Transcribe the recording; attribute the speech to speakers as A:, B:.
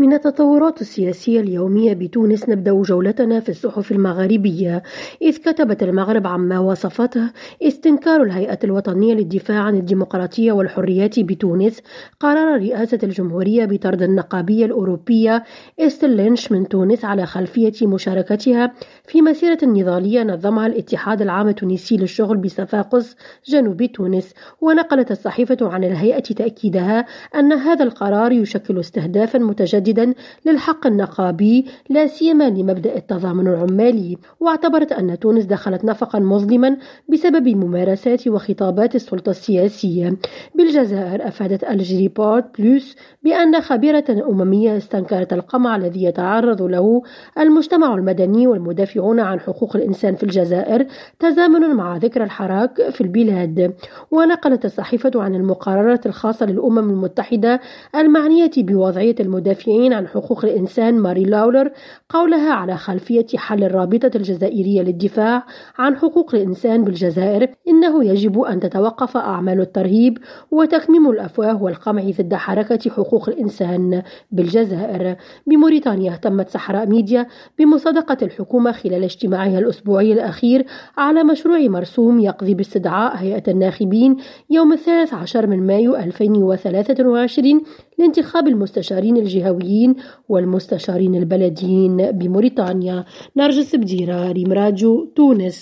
A: من التطورات السياسية اليومية بتونس نبدأ جولتنا في الصحف المغاربية إذ كتبت المغرب عما وصفته استنكار الهيئة الوطنية للدفاع عن الديمقراطية والحريات بتونس قرار رئاسة الجمهورية بطرد النقابية الأوروبية إستر لينش من تونس على خلفية مشاركتها في مسيرة نضالية نظمها الاتحاد العام التونسي للشغل بصفاقس جنوب تونس. ونقلت الصحيفة عن الهيئة تأكيدها أن هذا القرار يشكل استهدافا متجددا مجددا للحق النقابي لا سيما لمبدأ التضامن العمالي. واعتبرت أن تونس دخلت نفقا مظلما بسبب ممارسات وخطابات السلطة السياسية. بالجزائر أفادت الجري بورت بلوس بأن خبيرة أممية استنكرت القمع الذي يتعرض له المجتمع المدني والمدافعون عن حقوق الإنسان في الجزائر تزامن مع ذكرى الحراك في البلاد. ونقلت الصحيفة عن المقررات الخاصة للأمم المتحدة المعنية بوضعية المدافعين المدافعين عن حقوق الإنسان ماري لاولر قولها على خلفية حل الرابطة الجزائرية للدفاع عن حقوق الإنسان بالجزائر إنه يجب أن تتوقف أعمال الترهيب وتكميم الأفواه والقمع ضد حركة حقوق الإنسان بالجزائر. بموريتانيا اهتمت صحراء ميديا بمصادقة الحكومة خلال اجتماعها الأسبوعي الأخير على مشروع مرسوم يقضي باستدعاء هيئة الناخبين يوم الثالث عشر من مايو 2023 لانتخاب المستشارين الجهويين. والمستشارين البلديين بموريتانيا. نرجس بديرة ريم راجو تونس.